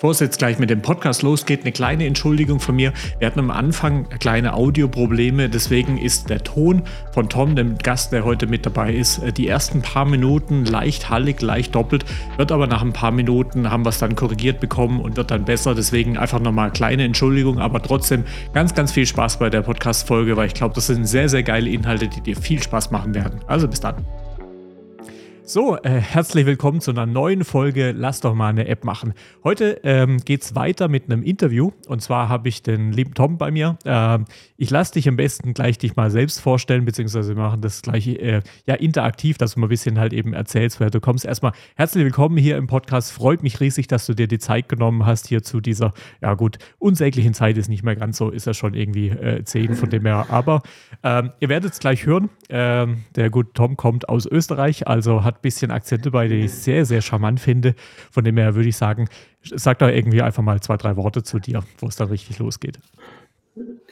Bevor es jetzt gleich mit dem Podcast losgeht, eine kleine Entschuldigung von mir. Wir hatten am Anfang kleine Audioprobleme, deswegen ist der Ton von Tom, dem Gast, der heute mit dabei ist, äh, die ersten paar Minuten leicht hallig, leicht doppelt, wird aber nach ein paar Minuten haben wir es dann korrigiert bekommen und wird dann besser. Deswegen einfach nochmal kleine Entschuldigung, aber trotzdem ganz, ganz viel Spaß bei der Podcast-Folge, weil ich glaube, das sind sehr, sehr geile Inhalte, die dir viel Spaß machen werden. Also bis dann. So, äh, herzlich willkommen zu einer neuen Folge Lass doch mal eine App machen. Heute ähm, geht es weiter mit einem Interview und zwar habe ich den lieben Tom bei mir. Ähm, ich lasse dich am besten gleich dich mal selbst vorstellen, beziehungsweise wir machen das gleich äh, ja, interaktiv, dass du mal ein bisschen halt eben erzählst, woher du kommst. Erstmal herzlich willkommen hier im Podcast. Freut mich riesig, dass du dir die Zeit genommen hast hier zu dieser, ja gut, unsäglichen Zeit ist nicht mehr ganz so, ist ja schon irgendwie äh, 10 von dem her. Aber ähm, ihr werdet es gleich hören. Ähm, der gute Tom kommt aus Österreich, also hat bisschen Akzente bei, die ich sehr, sehr charmant finde. Von dem her würde ich sagen, sag doch irgendwie einfach mal zwei, drei Worte zu dir, wo es dann richtig losgeht.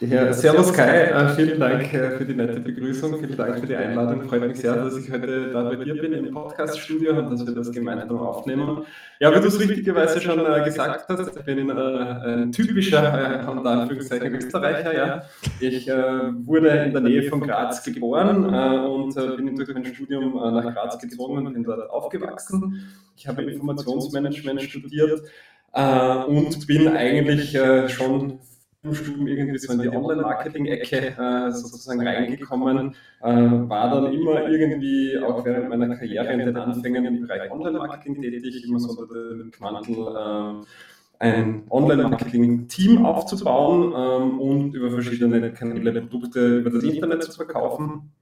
Ja, servus Kai, äh, vielen Dank äh, für die nette Begrüßung, vielen Dank für die Einladung. Freut mich sehr, dass ich heute da bei dir bin im Podcaststudio und dass wir das gemeinsam aufnehmen. Ja, wie du es richtigerweise schon äh, gesagt hast, ich bin ein typischer, äh, unter Anführungszeichen, Österreicher. Ja. Ich wurde in der Nähe von Graz geboren und bin durch mein Studium nach Graz gezogen und bin dort aufgewachsen. Ich habe Informationsmanagement studiert und bin eigentlich schon Studium irgendwie so in die Online-Marketing-Ecke äh, sozusagen reingekommen, äh, war dann immer irgendwie auch während meiner Karriere in den Anfängen im Bereich Online-Marketing tätig, immer so unter dem Mantel äh, ein Online-Marketing-Team aufzubauen ähm, und über verschiedene Kanäle Produkte über das Internet zu verkaufen.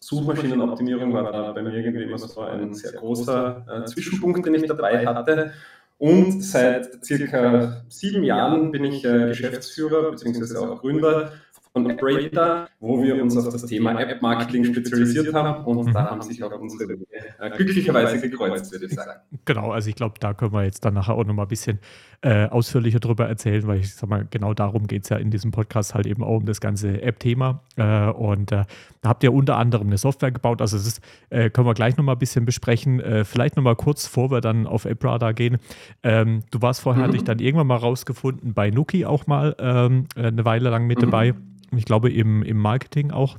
Suchmaschinenoptimierung war da bei mir irgendwie immer so ein sehr großer äh, Zwischenpunkt, den ich dabei hatte. Und seit circa sieben Jahren bin ich äh, Geschäftsführer bzw. auch Gründer von Operator, wo wir uns auf das Thema App-Marketing spezialisiert haben und mhm. da haben sich auch unsere Wege äh, glücklicherweise gekreuzt, würde ich sagen. Genau, also ich glaube, da können wir jetzt dann nachher auch nochmal ein bisschen äh, ausführlicher drüber erzählen, weil ich sag mal, genau darum geht es ja in diesem Podcast halt eben auch um das ganze App-Thema. Äh, und äh, da habt ihr unter anderem eine Software gebaut, also das ist, äh, können wir gleich nochmal ein bisschen besprechen. Äh, vielleicht nochmal kurz, bevor wir dann auf AppRadar gehen. Ähm, du warst vorher, mhm. hatte ich dann irgendwann mal rausgefunden, bei Nuki auch mal ähm, eine Weile lang mit mhm. dabei ich glaube im, im Marketing auch,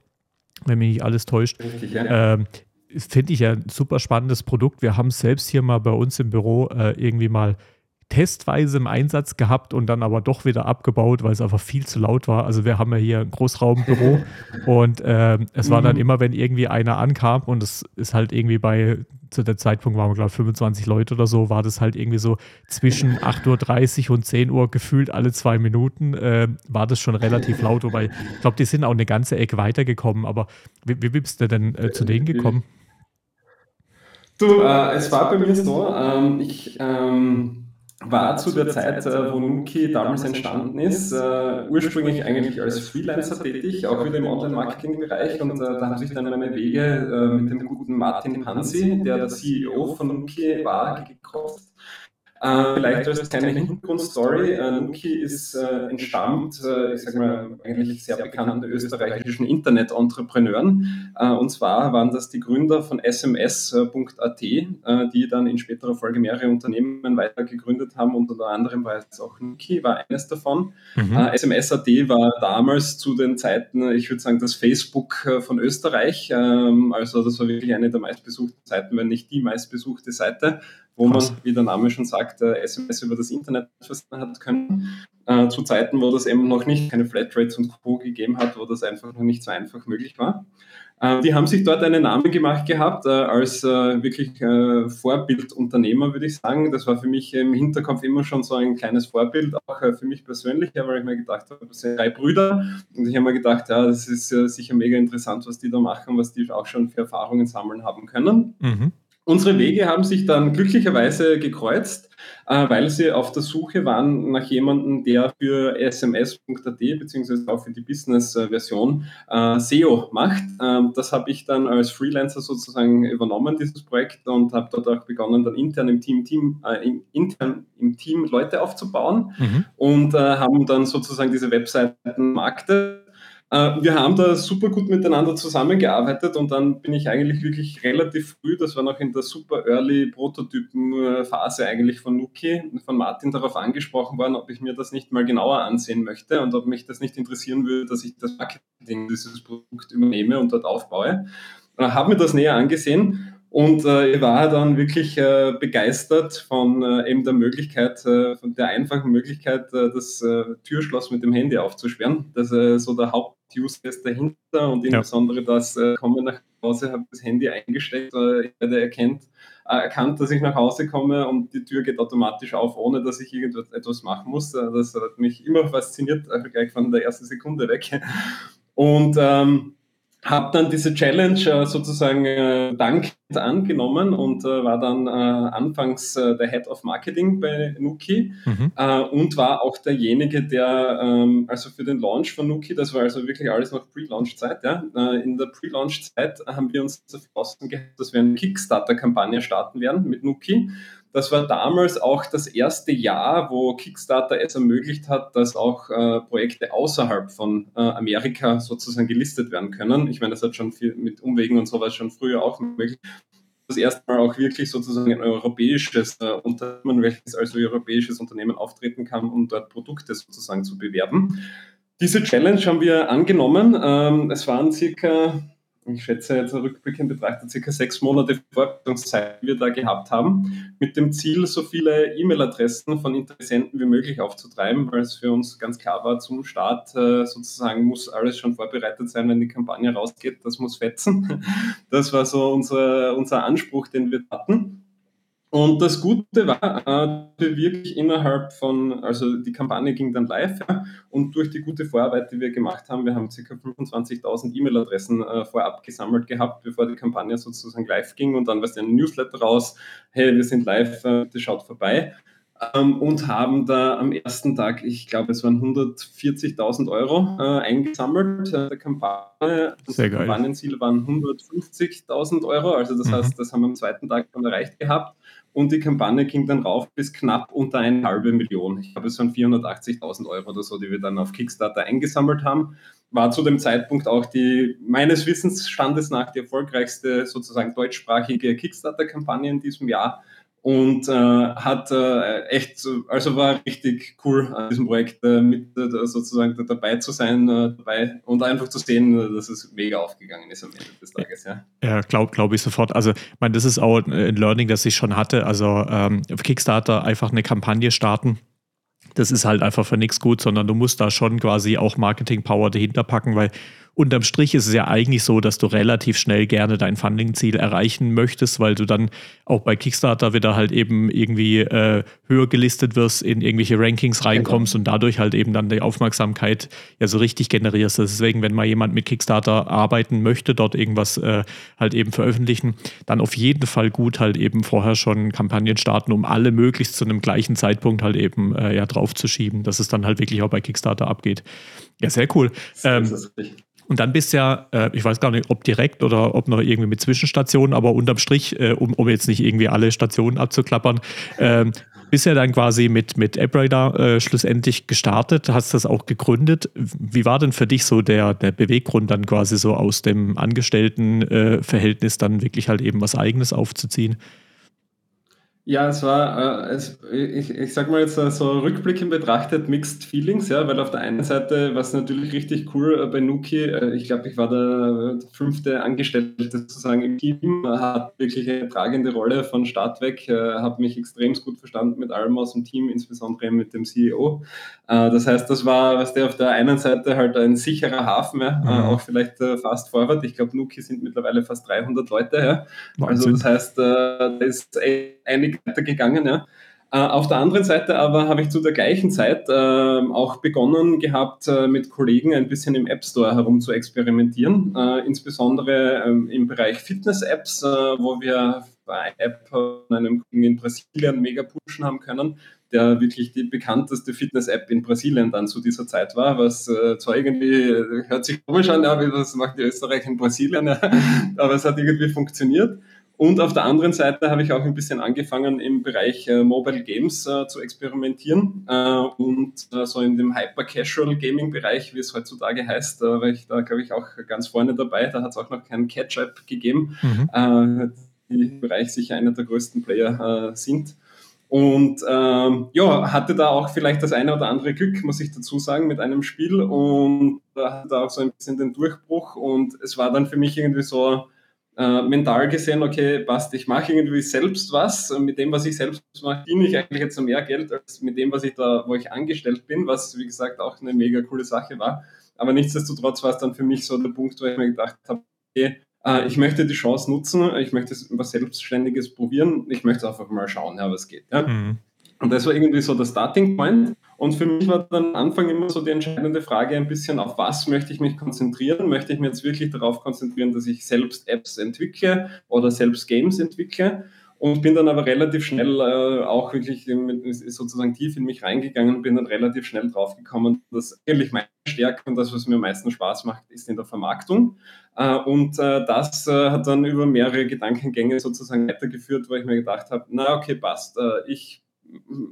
wenn mich nicht alles täuscht. Richtig, ja. Ähm, Finde ich ja ein super spannendes Produkt. Wir haben es selbst hier mal bei uns im Büro äh, irgendwie mal testweise im Einsatz gehabt und dann aber doch wieder abgebaut, weil es einfach viel zu laut war. Also wir haben ja hier ein Großraumbüro und äh, es war dann mhm. immer, wenn irgendwie einer ankam und es ist halt irgendwie bei, zu der Zeitpunkt waren wir glaube ich 25 Leute oder so, war das halt irgendwie so zwischen 8.30 Uhr und 10 Uhr gefühlt alle zwei Minuten, äh, war das schon relativ laut, wobei ich glaube, die sind auch eine ganze Ecke weitergekommen, aber wie, wie bist du denn äh, zu denen gekommen? Du, äh, es war bei mir so, ähm, ich ähm, war zu der Zeit, äh, wo Nuki damals entstanden ist, äh, ursprünglich eigentlich als Freelancer tätig, auch wieder im Online-Marketing-Bereich. Und äh, da haben sich dann meine Wege äh, mit dem guten Martin Hansi, der der CEO von Nuki war, gekreuzt. Äh, vielleicht als kleine Hintergrundstory. Äh, Nuki ist äh, entstammt, äh, ich sage mal, eigentlich sehr bekannten österreichischen Internet-Entrepreneuren. Äh, und zwar waren das die Gründer von sms.at, äh, die dann in späterer Folge mehrere Unternehmen weiter gegründet haben. Unter anderem war jetzt auch Nuki, war eines davon. Mhm. SMS.at war damals zu den Zeiten, ich würde sagen, das Facebook von Österreich. Ähm, also das war wirklich eine der meistbesuchten Seiten, wenn nicht die meistbesuchte Seite wo man, wie der Name schon sagt, SMS über das Internet versenden hat können. Äh, zu Zeiten, wo das eben noch nicht keine Flatrates und Co. gegeben hat, wo das einfach noch nicht so einfach möglich war. Äh, die haben sich dort einen Namen gemacht gehabt äh, als äh, wirklich äh, Vorbildunternehmer, würde ich sagen. Das war für mich im Hinterkopf immer schon so ein kleines Vorbild, auch äh, für mich persönlich, weil ich mir gedacht habe, das sind drei Brüder und ich habe mir gedacht, ja, das ist sicher mega interessant, was die da machen, was die auch schon für Erfahrungen sammeln haben können. Mhm. Unsere Wege haben sich dann glücklicherweise gekreuzt, äh, weil sie auf der Suche waren nach jemandem, der für sms.at beziehungsweise auch für die Business-Version äh, SEO macht. Ähm, das habe ich dann als Freelancer sozusagen übernommen, dieses Projekt, und habe dort auch begonnen, dann intern im Team, Team äh, intern im Team Leute aufzubauen mhm. und haben dann sozusagen diese Webseiten marktet Äh, wir haben da super gut miteinander zusammengearbeitet und dann bin ich eigentlich wirklich relativ früh, das war noch in der super early Prototypen-Phase eigentlich von Nuki, von Martin darauf angesprochen worden, ob ich mir das nicht mal genauer ansehen möchte und ob mich das nicht interessieren würde, dass ich das Marketing dieses Produkt übernehme und dort aufbaue. Äh, habe mir das näher angesehen und äh, ich war dann wirklich äh, begeistert von äh, eben der Möglichkeit, äh, von der einfachen Möglichkeit, äh, das äh, Türschloss mit dem Handy aufzusperren. Das ist so der Haupt-Use Case dahinter und insbesondere ja. das komme nach Hause, habe das Handy eingesteckt, äh, der erkennt, erkannt, dass ich nach Hause komme und die Tür geht automatisch auf, ohne dass ich irgendetwas machen muss. Das hat mich immer fasziniert, gleich von der ersten Sekunde weg. Und ähm, habe dann diese Challenge äh, sozusagen äh, dankend angenommen und äh, war dann äh, anfangs äh, der Head of Marketing bei Nuki mhm. Äh, und war auch derjenige, der ähm, also für den Launch von Nuki, das war also wirklich alles noch Pre-Launch-Zeit, ja, in der Pre-Launch-Zeit haben wir uns dafür gehabt, dass wir eine Kickstarter-Kampagne starten werden mit Nuki das war damals auch das erste Jahr, wo Kickstarter es ermöglicht hat, dass auch äh, Projekte außerhalb von äh, Amerika sozusagen gelistet werden können. Ich meine, das hat schon viel mit Umwegen und sowas schon früher auch möglich. Das erste Mal auch wirklich sozusagen ein europäisches äh, Unternehmen, welches als europäisches Unternehmen auftreten kann, um dort Produkte sozusagen zu bewerben. Diese Challenge haben wir angenommen. Ähm, es waren circa ich schätze jetzt rückblickend betrachtet, circa sechs Monate Vorbereitungszeit, die wir da gehabt haben, mit dem Ziel, so viele E-Mail-Adressen von Interessenten wie möglich aufzutreiben, weil es für uns ganz klar war, zum Start äh, sozusagen muss alles schon vorbereitet sein, wenn die Kampagne rausgeht, das muss fetzen. Das war so unser, unser Anspruch, den wir hatten. Und das Gute war, äh, wir wirklich innerhalb von, also die Kampagne ging dann live und durch die gute Vorarbeit, die wir gemacht haben, wir haben ca. 25.000 E-Mail-Adressen äh, vorab gesammelt gehabt, bevor die Kampagne sozusagen live ging und dann war es ein Newsletter raus, hey, wir sind live, äh, bitte schaut vorbei. Ähm, und haben da am ersten Tag, ich glaube, es waren 140.000 Euro eingesammelt der Kampagne. Sehr geil. Kampagnenziel waren 150.000 Euro, also das mhm. heißt, das haben wir am zweiten Tag schon erreicht gehabt. Und die Kampagne ging dann rauf bis knapp unter eine halbe Million. Ich glaube, es waren 480.000 Euro oder so, die wir dann auf Kickstarter eingesammelt haben. War zu dem Zeitpunkt auch die, meines Wissensstandes nach, die erfolgreichste sozusagen deutschsprachige Kickstarter-Kampagne in diesem Jahr und äh, hat äh, echt, also war richtig cool an diesem Projekt äh, mit äh, sozusagen dabei zu sein äh, dabei und einfach zu sehen, äh, dass es mega aufgegangen ist am Ende des Tages. Ja, ja glaube glaub ich sofort. Also, ich meine, das ist auch ein Learning, das ich schon hatte. Also ähm, Kickstarter einfach eine Kampagne starten. Das ist halt einfach für nichts gut, sondern du musst da schon quasi auch Marketing-Power dahinter packen, weil unterm Strich ist es ja eigentlich so, dass du relativ schnell gerne dein Funding-Ziel erreichen möchtest, weil du dann auch bei Kickstarter wieder halt eben irgendwie äh, höher gelistet wirst, in irgendwelche Rankings reinkommst genau. und dadurch halt eben dann die Aufmerksamkeit ja so richtig generierst. Deswegen, wenn mal jemand mit Kickstarter arbeiten möchte, dort irgendwas äh, halt eben veröffentlichen, dann auf jeden Fall gut halt eben vorher schon Kampagnen starten, um alle möglichst zu einem gleichen Zeitpunkt halt eben äh, ja draufzuschieben, dass es dann halt wirklich auch bei Kickstarter abgeht. Ja, sehr cool. Ähm, und dann bist ja, äh, ich weiß gar nicht, ob direkt oder ob noch irgendwie mit Zwischenstationen, aber unterm Strich, äh, um, um jetzt nicht irgendwie alle Stationen abzuklappern, äh, bist ja dann quasi mit, mit AppRadar äh, schlussendlich gestartet, hast das auch gegründet. Wie war denn für dich so der, der Beweggrund, dann quasi so aus dem Angestelltenverhältnis dann wirklich halt eben was Eigenes aufzuziehen? Ja, es war, äh, es, ich, ich sag mal jetzt äh, so rückblickend betrachtet, Mixed Feelings, ja, weil auf der einen Seite war es natürlich richtig cool äh, bei Nuki. Äh, ich glaube, ich war der fünfte Angestellte sozusagen im Team, hat wirklich eine tragende Rolle von Start weg, äh, habe mich extrem gut verstanden mit allem aus dem Team, insbesondere mit dem CEO. Äh, das heißt, das war, was der auf der einen Seite halt ein sicherer Hafen, ja, mhm. auch vielleicht fast forward. Ich glaube, Nuki sind mittlerweile fast 300 Leute, ja. Also das heißt, da ist einig weitergegangen. Ja. Äh, auf der anderen Seite aber habe ich zu der gleichen Zeit äh, auch begonnen gehabt, äh, mit Kollegen ein bisschen im App Store herum zu experimentieren, äh, insbesondere ähm, im Bereich Fitness-Apps, wo wir bei App von einem in Brasilien mega pushen haben können, der wirklich die bekannteste Fitness-App in Brasilien dann zu dieser Zeit war, was äh, zwar irgendwie hört sich komisch an, wie das macht die Österreich in Brasilien, aber es hat irgendwie funktioniert. Und auf der anderen Seite habe ich auch ein bisschen angefangen, im Bereich äh, Mobile Games äh, zu experimentieren. Äh, und äh, so in dem Hyper-Casual-Gaming-Bereich, wie es heutzutage heißt, äh, war ich da, glaube ich, auch ganz vorne dabei. Da hat es auch noch keinen Catch-Up gegeben, mhm. Äh, die im Bereich sicher einer der größten Player sind. Und ähm, ja, hatte da auch vielleicht das eine oder andere Glück, muss ich dazu sagen, mit einem Spiel und da hatte da auch so ein bisschen den Durchbruch und es war dann für mich irgendwie so, äh, mental gesehen, okay, passt, ich mache irgendwie selbst was. Mit dem, was ich selbst mache, diene ich eigentlich jetzt mehr Geld als mit dem, was ich da, wo ich angestellt bin, was wie gesagt auch eine mega coole Sache war. Aber nichtsdestotrotz war es dann für mich so der Punkt, wo ich mir gedacht habe, okay, äh, ich möchte die Chance nutzen, ich möchte was Selbstständiges probieren, ich möchte einfach mal schauen, ja, was geht. Ja? Mhm. Und das war irgendwie so der Starting Point. Und für mich war dann am Anfang immer so die entscheidende Frage ein bisschen, auf was möchte ich mich konzentrieren? Möchte ich mich jetzt wirklich darauf konzentrieren, dass ich selbst Apps entwickle oder selbst Games entwickle? Und bin dann aber relativ schnell äh, auch wirklich sozusagen tief in mich reingegangen und bin dann relativ schnell draufgekommen, dass eigentlich meine Stärke und das, was mir am meisten Spaß macht, ist in der Vermarktung. Äh, und äh, das äh, hat dann über mehrere Gedankengänge sozusagen weitergeführt, wo ich mir gedacht habe, na okay, passt. Äh, ich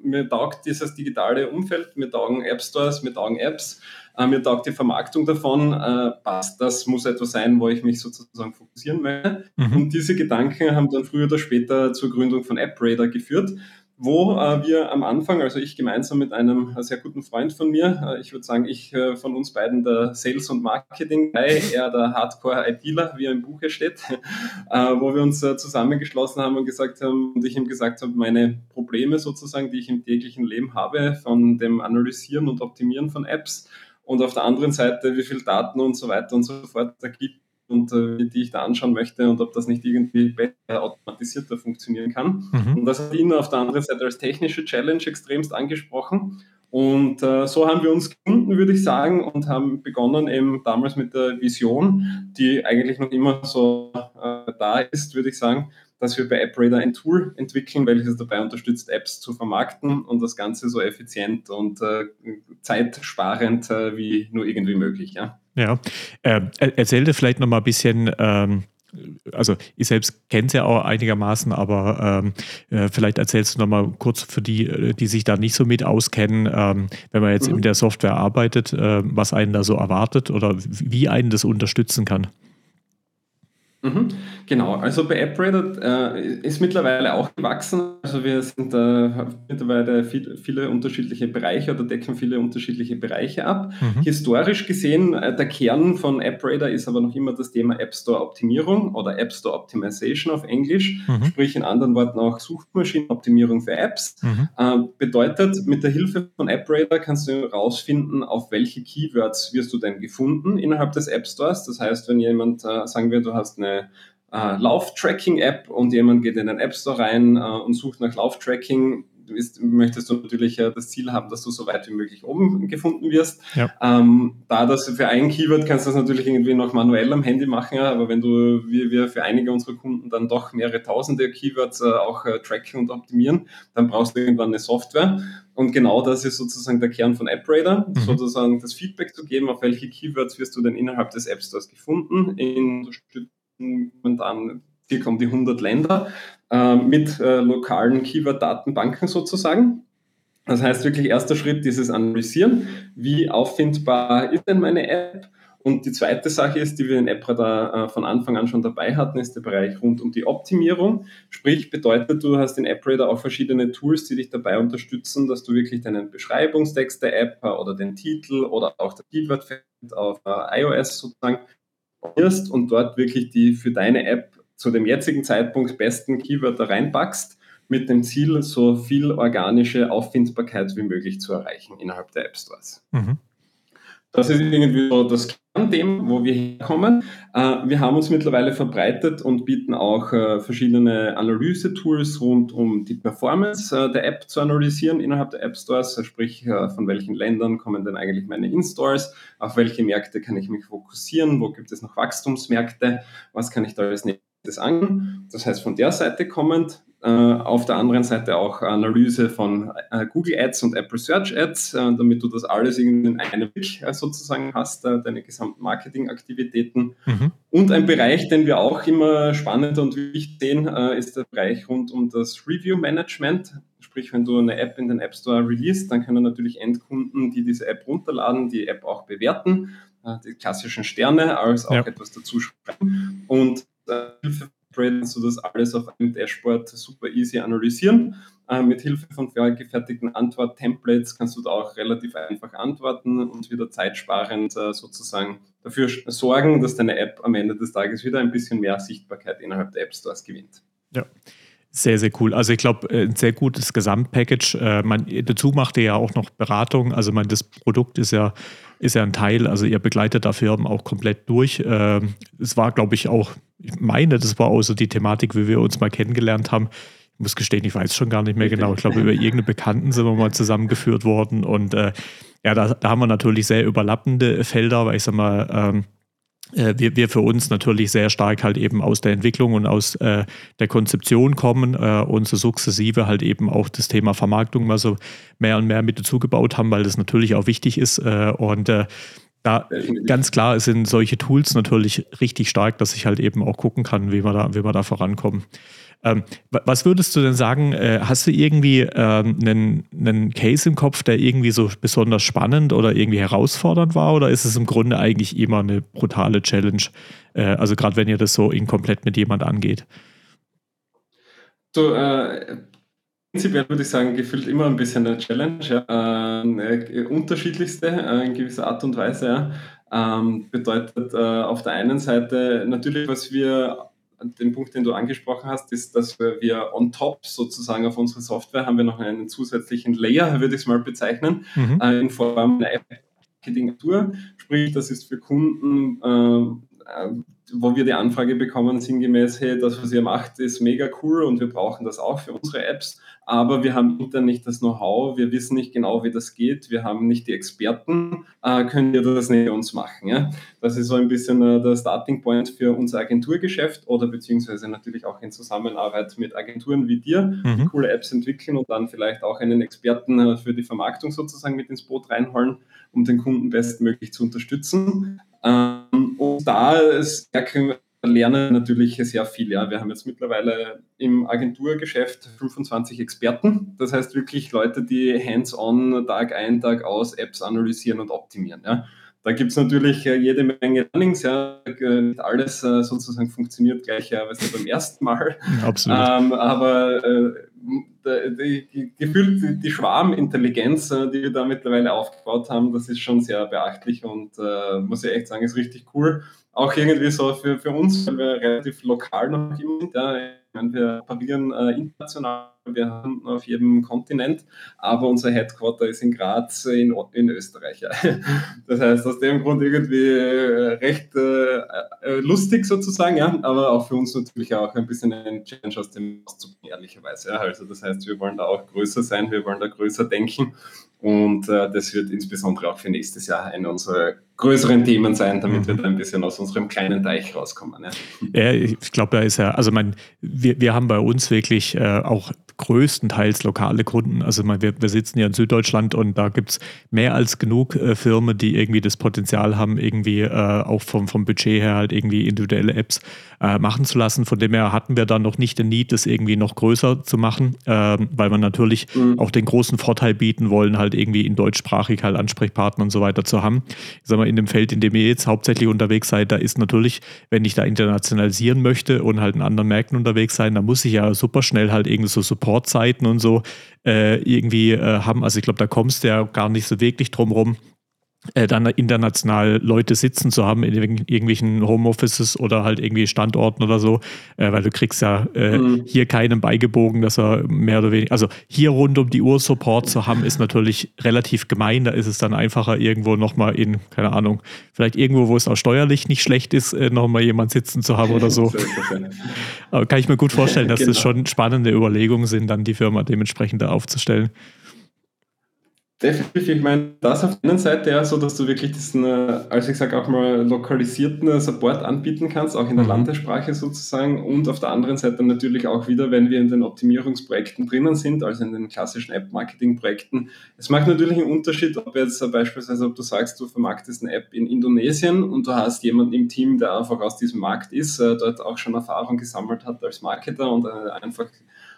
mir taugt dieses digitale Umfeld, mir taugen App Stores, mir taugen Apps, äh, mir taugt die Vermarktung davon, äh, passt, das muss etwas sein, wo ich mich sozusagen fokussieren möchte. Mhm. Und diese Gedanken haben dann früher oder später zur Gründung von AppRadar geführt wo äh, wir am Anfang, also ich gemeinsam mit einem sehr guten Freund von mir, äh, ich würde sagen, ich äh, von uns beiden der Sales- und Marketing-Guy, er der Hardcore-ITler, wie er im Buche steht, äh, wo wir uns äh, zusammengeschlossen haben und gesagt haben, und ich ihm gesagt habe, meine Probleme sozusagen, die ich im täglichen Leben habe, von dem Analysieren und Optimieren von Apps und auf der anderen Seite, wie viel Daten und so weiter und so fort da gibt, und äh, die ich da anschauen möchte und ob das nicht irgendwie besser automatisierter funktionieren kann. Mhm. Und das hat ihn auf der anderen Seite als technische Challenge extremst angesprochen. Und äh, so haben wir uns gefunden, würde ich sagen, und haben begonnen eben damals mit der Vision, die eigentlich noch immer so äh, da ist, würde ich sagen, dass wir bei AppRadar ein Tool entwickeln, welches dabei unterstützt, Apps zu vermarkten und das Ganze so effizient und äh, zeitsparend äh, wie nur irgendwie möglich. Ja. Ja, äh, erzähl dir vielleicht noch mal ein bisschen, ähm, also ich selbst kenne es ja auch einigermaßen, aber ähm, äh, vielleicht erzählst du noch mal kurz für die, äh, die sich da nicht so mit auskennen, ähm, wenn man jetzt mhm. in der Software arbeitet, äh, was einen da so erwartet oder wie einen das unterstützen kann. Mhm. Genau, also bei AppRadar äh, ist mittlerweile auch gewachsen. Also wir sind äh, mittlerweile viel, viele unterschiedliche Bereiche oder decken viele unterschiedliche Bereiche ab. Mhm. Historisch gesehen, äh, der Kern von AppRadar ist aber noch immer das Thema App Store Optimierung oder App Store Optimization auf Englisch, mhm. sprich in anderen Worten auch Suchmaschinenoptimierung für Apps. Mhm. Äh, bedeutet, mit der Hilfe von AppRadar kannst du herausfinden, auf welche Keywords wirst du denn gefunden innerhalb des App Stores. Das heißt, wenn jemand, äh, sagen wir, du hast eine äh, Lauf-Tracking-App und jemand geht in den App Store rein äh, und sucht nach Lauf-Tracking, möchtest du natürlich äh, das Ziel haben, dass du so weit wie möglich oben gefunden wirst. Ja. Ähm, da das für ein Keyword kannst du das natürlich irgendwie noch manuell am Handy machen, aber wenn du, wie wir für einige unserer Kunden dann doch mehrere tausende Keywords äh, auch äh, tracken und optimieren, dann brauchst du irgendwann eine Software. Und genau das ist sozusagen der Kern von AppRadar, mhm. sozusagen das Feedback zu geben, auf welche Keywords wirst du denn innerhalb des App Stores gefunden, in momentan circa um die 100 Länder äh, mit äh, lokalen Keyword-Datenbanken sozusagen. Das heißt wirklich erster Schritt dieses Analysieren. Wie auffindbar ist denn meine App? Und die zweite Sache ist, die wir in AppRadar äh, von Anfang an schon dabei hatten, ist der Bereich rund um die Optimierung. Sprich, bedeutet, du hast in AppRadar auch verschiedene Tools, die dich dabei unterstützen, dass du wirklich deinen Beschreibungstext der App oder den Titel oder auch das Keyword auf äh, iOS sozusagen wirst und dort wirklich die für deine App zu dem jetzigen Zeitpunkt besten Keywörter reinpackst, mit dem Ziel, so viel organische Auffindbarkeit wie möglich zu erreichen innerhalb der App Stores. Mhm. Das ist irgendwie so das Kernthema, wo wir herkommen. Äh, wir haben uns mittlerweile verbreitet und bieten auch äh, verschiedene Analyse-Tools rund um die Performance äh, der App zu analysieren innerhalb der App Stores, sprich von welchen Ländern kommen denn eigentlich meine In-Stores, auf welche Märkte kann ich mich fokussieren, wo gibt es noch Wachstumsmärkte, was kann ich da als nächstes an. Das heißt, von der Seite kommend auf der anderen Seite auch Analyse von äh, Google Ads und Apple Search Ads, äh, damit du das alles in einem Blick sozusagen hast, deine gesamten Marketingaktivitäten. Mhm. Und ein Bereich, den wir auch immer spannend und wichtig sehen, ist der Bereich rund um das Review Management. Sprich, wenn du eine App in den App Store release, dann können natürlich Endkunden, die diese App runterladen, die App auch bewerten, die klassischen Sterne, als auch ja. etwas dazu schreiben. Und Hilfe Trade kannst du das alles auf einem Dashboard super easy analysieren. Äh, mit Hilfe von vorgefertigten Antwort-Templates kannst du da auch relativ einfach antworten und wieder zeitsparend äh, sozusagen dafür sorgen, dass deine App am Ende des Tages wieder ein bisschen mehr Sichtbarkeit innerhalb der App Stores gewinnt. Ja. Sehr, sehr cool. Also ich glaube, äh, ein sehr gutes Gesamtpackage. Äh, man, dazu macht ihr ja auch noch Beratung. Also man, das Produkt ist ja, ist ja ein Teil, also ihr begleitet da Firmen auch komplett durch. Ähm, es war, glaube ich, auch, ich meine, das war so die Thematik, wie wir uns mal kennengelernt haben. Ich muss gestehen, ich weiß schon gar nicht mehr genau. Ich glaube, über irgendeine Bekannten sind wir mal zusammengeführt worden. Und äh, ja, da, da, haben wir natürlich sehr überlappende Felder, weil ich sag mal, ähm, äh, wir, wir für uns natürlich sehr stark halt eben aus der Entwicklung und aus äh, der Konzeption kommen äh, und so sukzessive halt eben auch das Thema Vermarktung mal so mehr und mehr mit dazugebaut haben, weil das natürlich auch wichtig ist. Äh, und da ganz klar sind solche Tools natürlich richtig stark, dass ich halt eben auch gucken kann, wie wir da, wie wir da vorankommen. Ähm, was würdest du denn sagen? Äh, hast du irgendwie ähm, einen, einen Case im Kopf, der irgendwie so besonders spannend oder irgendwie herausfordernd war? Oder ist es im Grunde eigentlich immer eine brutale Challenge? Äh, also gerade wenn ihr das so in komplett mit jemand angeht. So, äh, prinzipiell würde ich sagen, gefühlt immer ein bisschen eine Challenge. Ja. Äh, unterschiedlichste äh, in gewisser Art und Weise. Ja. Ähm, bedeutet äh, auf der einen Seite natürlich, was wir den Punkt, den du angesprochen hast, ist, dass wir on top sozusagen auf unsere Software haben wir noch einen zusätzlichen Layer, würde ich es mal bezeichnen, mhm. äh, in Form einer App-Architektur. Sprich, das ist für Kunden, äh, wo wir die Anfrage bekommen, sinngemäß, hey, das, was ihr macht, ist mega cool und wir brauchen das auch für unsere Apps aber wir haben intern nicht das Know-how, wir wissen nicht genau, wie das geht, wir haben nicht die Experten, äh, können wir das nicht uns machen. Ja? Das ist so ein bisschen äh, der Starting Point für unser Agenturgeschäft oder beziehungsweise natürlich auch in Zusammenarbeit mit Agenturen wie dir, mhm. die coole Apps entwickeln und dann vielleicht auch einen Experten äh, für die Vermarktung sozusagen mit ins Boot reinholen, um den Kunden bestmöglich zu unterstützen. Ähm, und da merken wir, lernen natürlich sehr viel. Ja. Wir haben jetzt mittlerweile im Agenturgeschäft 25 Experten. Das heißt wirklich Leute, die hands-on Tag ein, Tag aus Apps analysieren und optimieren. Ja. Da gibt es natürlich äh, jede Menge Learnings. Ja. Nicht alles äh, sozusagen funktioniert gleich ja, weißt du, beim ersten Mal. Absolut. Ähm, aber äh, die, die, gefühlt die, Schwarmintelligenz, äh, die wir da mittlerweile aufgebaut haben, das ist schon sehr beachtlich und äh, muss ich echt sagen, ist richtig cool auch irgendwie so für, für uns, weil wir relativ lokal noch sind. Ja, wir operieren äh, international, wir haben auf jedem Kontinent, aber unser Headquarter ist in Graz in, in Österreich. Ja. Das heißt, aus dem Grund irgendwie äh, recht äh, äh, lustig sozusagen, ja, aber auch für uns natürlich auch ein bisschen ein Challenge aus dem auszubringen, ehrlicherweise. Ja. Also das heißt, wir wollen da auch größer sein, wir wollen da größer denken und äh, das wird insbesondere auch für nächstes Jahr eine unserer größeren Themen sein, damit mhm. wir da ein bisschen aus unserem kleinen Teich rauskommen. Ja, ja ich glaube, da ist ja, also mein, wir, wir haben bei uns wirklich äh, auch größtenteils lokale Kunden. Also wir, wir sitzen ja in Süddeutschland und da gibt es mehr als genug äh, Firmen, die irgendwie das Potenzial haben, irgendwie äh, auch vom, vom Budget her halt irgendwie individuelle Apps äh, machen zu lassen. Von dem her hatten wir dann noch nicht den Need, das irgendwie noch größer zu machen, ähm, weil wir natürlich mhm. auch den großen Vorteil bieten wollen, halt irgendwie in deutschsprachig halt Ansprechpartner und so weiter zu haben. Ich sag mal, in dem Feld, in dem ihr jetzt hauptsächlich unterwegs seid, da ist natürlich, wenn ich da internationalisieren möchte und halt in anderen Märkten unterwegs sein, da muss ich ja super schnell halt irgendwie so Support Supportzeiten und so äh, irgendwie äh, haben. Also ich glaube, da kommst du ja gar nicht so wirklich drum rum, äh, dann international Leute sitzen zu haben in irgendwelchen Homeoffices oder halt irgendwie Standorten oder so, äh, weil du kriegst ja äh, mhm. hier keinem beigebogen, dass er mehr oder weniger, also hier rund um die Uhr Support zu haben, ist natürlich relativ gemein, da ist es dann einfacher irgendwo nochmal in, keine Ahnung, vielleicht irgendwo, wo es auch steuerlich nicht schlecht ist, äh, nochmal jemand sitzen zu haben oder so. Aber kann ich mir gut vorstellen, dass genau. das schon spannende Überlegungen sind, dann die Firma dementsprechend da aufzustellen. Definitiv, ich meine, das auf der einen Seite ja so, dass du wirklich diesen, äh, also ich sage auch mal, lokalisierten Support anbieten kannst, auch in der mhm. Landessprache sozusagen und auf der anderen Seite natürlich auch wieder, wenn wir in den Optimierungsprojekten drinnen sind, also in den klassischen App-Marketing-Projekten. Es macht natürlich einen Unterschied, ob jetzt beispielsweise, ob du sagst, du vermarktest eine App in Indonesien und du hast jemanden im Team, der einfach aus diesem Markt ist, äh, dort auch schon Erfahrung gesammelt hat als Marketer und äh, einfach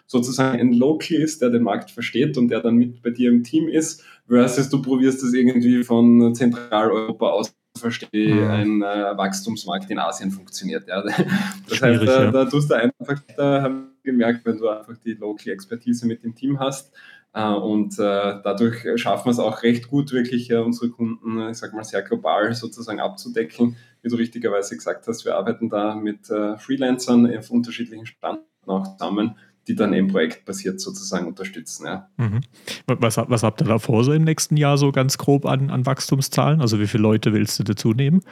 sozusagen ein Local ist, der den Markt versteht und der dann mit bei dir im Team ist, versus du probierst es irgendwie von Zentraleuropa aus zu verstehen, mhm. ein äh, Wachstumsmarkt in Asien funktioniert. Ja. Das heißt, da, ja. da tust du einfach, da haben wir gemerkt, wenn du einfach die Local Expertise mit dem Team hast, Uh, und uh, dadurch schaffen wir es auch recht gut, wirklich uh, unsere Kunden, ich sag mal, sehr global sozusagen abzudecken. Wie du richtigerweise gesagt hast, wir arbeiten da mit Freelancern auf unterschiedlichen Standorten auch zusammen die dann eben projektbasiert sozusagen unterstützen. Ja. Mhm. Was, was habt ihr da vor, so im nächsten Jahr so ganz grob an, an Wachstumszahlen? Also wie viele Leute willst du dazu nehmen?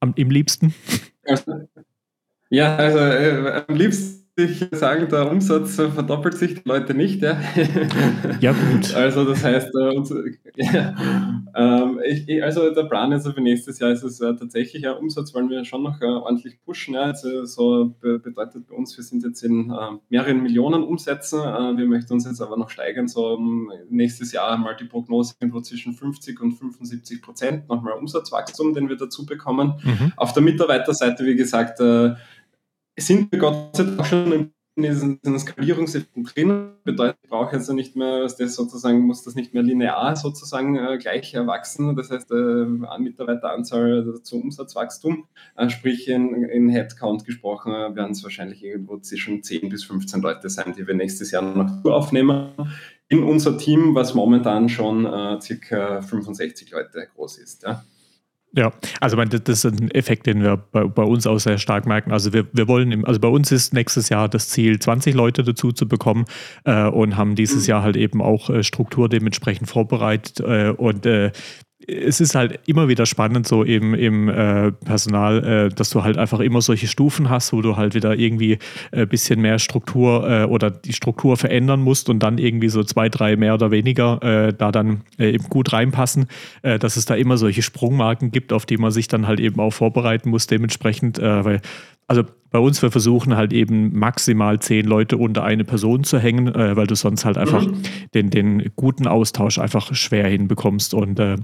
Am, Im liebsten? Ja, also äh, am liebsten ich sagen, der Umsatz verdoppelt sich, die Leute nicht. Ja, ja gut. Also das heißt, äh, ja, ähm, also der Plan ist für nächstes Jahr ist es äh, tatsächlich ein Umsatz, weil wir schon noch äh, ordentlich pushen. Ja. Also so bedeutet bei uns, wir sind jetzt in mehreren Millionen Umsätzen. wir möchten uns jetzt aber noch steigern, so nächstes Jahr mal die Prognose irgendwo zwischen 50 und 75 Prozent nochmal Umsatzwachstum, den wir dazu bekommen. Mhm. Auf der Mitarbeiterseite, wie gesagt, sind wir Gott sei Dank schon in diesen, diesen Skalierungseffekten drin. Bedeutet, ich brauche jetzt nicht mehr, das sozusagen, muss das nicht mehr linear sozusagen äh, gleich erwachsen. Das heißt, äh, Mitarbeiteranzahl zum Umsatzwachstum, äh, sprich in, in Headcount gesprochen, äh, werden es wahrscheinlich irgendwo zwischen 10 bis 15 Leute sein, die wir nächstes Jahr noch aufnehmen. In unser Team, was momentan schon äh, circa 65 Leute groß ist. Ja. Ja, also das ist ein Effekt, den wir bei, bei, uns auch sehr stark merken. Also wir, wir wollen, im, also bei uns ist nächstes Jahr das Ziel, 20 Leute dazu zu bekommen äh, und haben dieses mhm. Jahr halt eben auch äh, Struktur dementsprechend vorbereitet äh, und äh, es ist halt immer wieder spannend, so im, im äh, Personal, äh, dass du halt einfach immer solche Stufen hast, wo du halt wieder irgendwie ein äh, bisschen mehr Struktur äh, oder die Struktur verändern musst und dann irgendwie so zwei, drei mehr oder weniger äh, da dann äh, eben gut reinpassen, dass es da immer solche Sprungmarken gibt, auf die man sich dann halt eben auch vorbereiten muss, dementsprechend, weil also bei uns, wir versuchen halt eben maximal zehn Leute unter eine Person zu hängen, äh, weil du sonst halt einfach mhm. den, den guten Austausch einfach schwer hinbekommst. Und äh,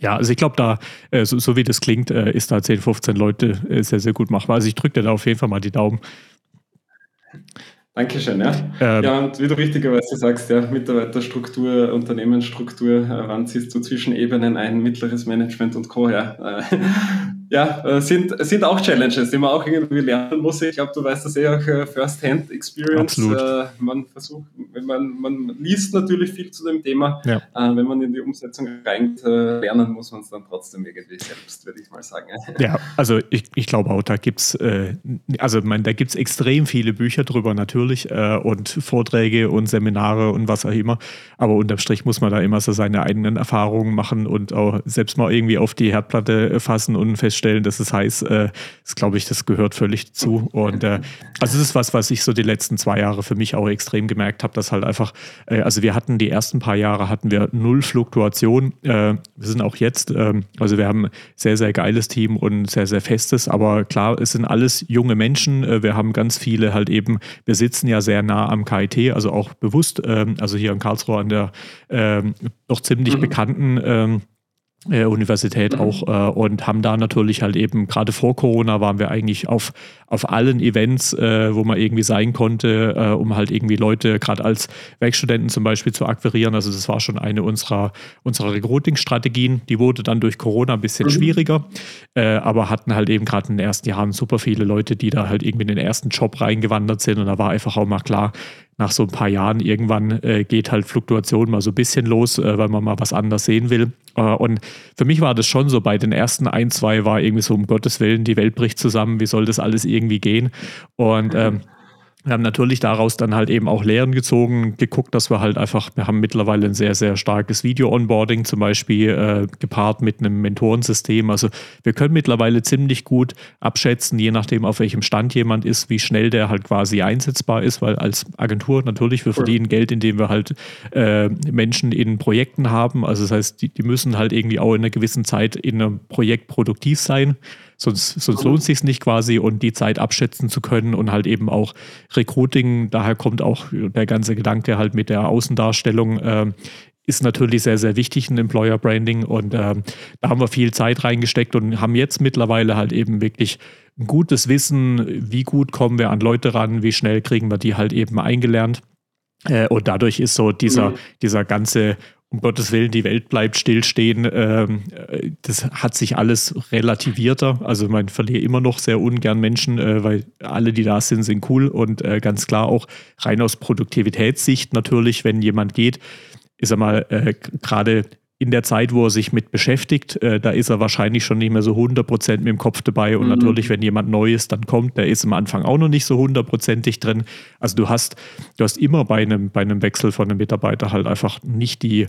ja, also ich glaube, da, äh, so, so, wie das klingt, äh, ist da 10, 15 Leute äh, sehr, sehr gut machbar. Also ich drücke dir da auf jeden Fall mal die Daumen. Dankeschön, ja. Ähm, ja, und wie du richtigerweise sagst, ja, Mitarbeiterstruktur, Unternehmensstruktur, äh, wann ziehst du zwischen Ebenen ein, mittleres Management und Co. Ja, äh, ja, äh, sind, sind auch Challenges, die man auch irgendwie lernen muss. Ich glaube, du weißt das eh auch äh, First-Hand-Experience. Äh, man versucht, man, man liest natürlich viel zu dem Thema. Ja. Äh, wenn man in die Umsetzung reingeht, äh, lernen muss man es dann trotzdem irgendwie selbst, würde ich mal sagen. Ja, also ich, ich glaube auch, da gibt es, also mein, da gibt es extrem viele Bücher drüber natürlich und Vorträge und Seminare und was auch immer. Aber unterm Strich muss man da immer so seine eigenen Erfahrungen machen und auch selbst mal irgendwie auf die Herdplatte fassen und feststellen, feststellen, dass es heißt, äh, das glaube ich, das gehört völlig dazu. Und äh, also das ist was, was ich so die letzten zwei Jahre für mich auch extrem gemerkt habe, dass halt einfach, äh, also wir hatten die ersten paar Jahre hatten wir null Fluktuation. Äh, wir sind auch jetzt, ähm, also wir haben ein sehr, sehr geiles Team und sehr, sehr festes, aber klar, es sind alles junge Menschen. Äh, wir haben ganz viele halt eben, wir sitzen ja sehr nah am KIT, also auch bewusst, ähm, also hier in Karlsruhe an der ähm, doch ziemlich mhm. bekannten äh, Universität mhm. auch äh, und haben da natürlich halt eben, gerade vor Corona waren wir eigentlich auf, auf allen Events, äh, wo man irgendwie sein konnte, äh, um halt irgendwie Leute gerade als Werkstudenten zum Beispiel zu akquirieren. Also das war schon eine unserer, unserer Recruiting-Strategien. Die wurde dann durch Corona ein bisschen mhm. schwieriger, äh, aber hatten halt eben gerade in den ersten Jahren super viele Leute, die da halt irgendwie in den ersten Job reingewandert sind und da war einfach auch mal klar, nach so ein paar Jahren irgendwann äh, geht halt Fluktuation mal so ein bisschen los, äh, weil man mal was anders sehen will. Äh, und für mich war das schon so, bei den ersten ein, zwei war irgendwie so, um Gottes Willen, die Welt bricht zusammen, wie soll das alles irgendwie gehen? Und ähm, wir haben natürlich daraus dann halt eben auch Lehren gezogen, geguckt, dass wir halt einfach, wir haben mittlerweile ein sehr, sehr starkes Video-Onboarding zum Beispiel äh, gepaart mit einem Mentorensystem. Also wir können mittlerweile ziemlich gut abschätzen, je nachdem, auf welchem Stand jemand ist, wie schnell der halt quasi einsetzbar ist, weil als Agentur natürlich, wir verdienen Geld, indem wir halt äh, Menschen in Projekten haben. Also das heißt, die, die müssen halt irgendwie auch in einer gewissen Zeit in einem Projekt produktiv sein. Sonst, sonst lohnt es sich nicht quasi und die Zeit abschätzen zu können und halt eben auch Recruiting, daher kommt auch der ganze Gedanke halt mit der Außendarstellung, äh, ist natürlich sehr, sehr wichtig, ein Employer Branding. Und äh, da haben wir viel Zeit reingesteckt und haben jetzt mittlerweile halt eben wirklich ein gutes Wissen, wie gut kommen wir an Leute ran, wie schnell kriegen wir die halt eben eingelernt. Äh, und dadurch ist so dieser, mhm. dieser ganze um Gottes Willen, die Welt bleibt stillstehen. Ähm, äh, das hat sich alles relativierter. Also man verliert immer noch sehr ungern Menschen, äh, weil alle, die da sind, sind cool und äh, ganz klar auch rein aus Produktivitätssicht natürlich, wenn jemand geht, ist er mal äh, gerade in der Zeit, wo er sich mit beschäftigt, äh, da ist er wahrscheinlich schon nicht mehr so 100% mit dem Kopf dabei. Und mhm. natürlich, wenn jemand Neues dann kommt, der ist am Anfang auch noch nicht so hundertprozentig drin. Also du hast, du hast immer bei einem, bei einem Wechsel von einem Mitarbeiter halt einfach nicht die,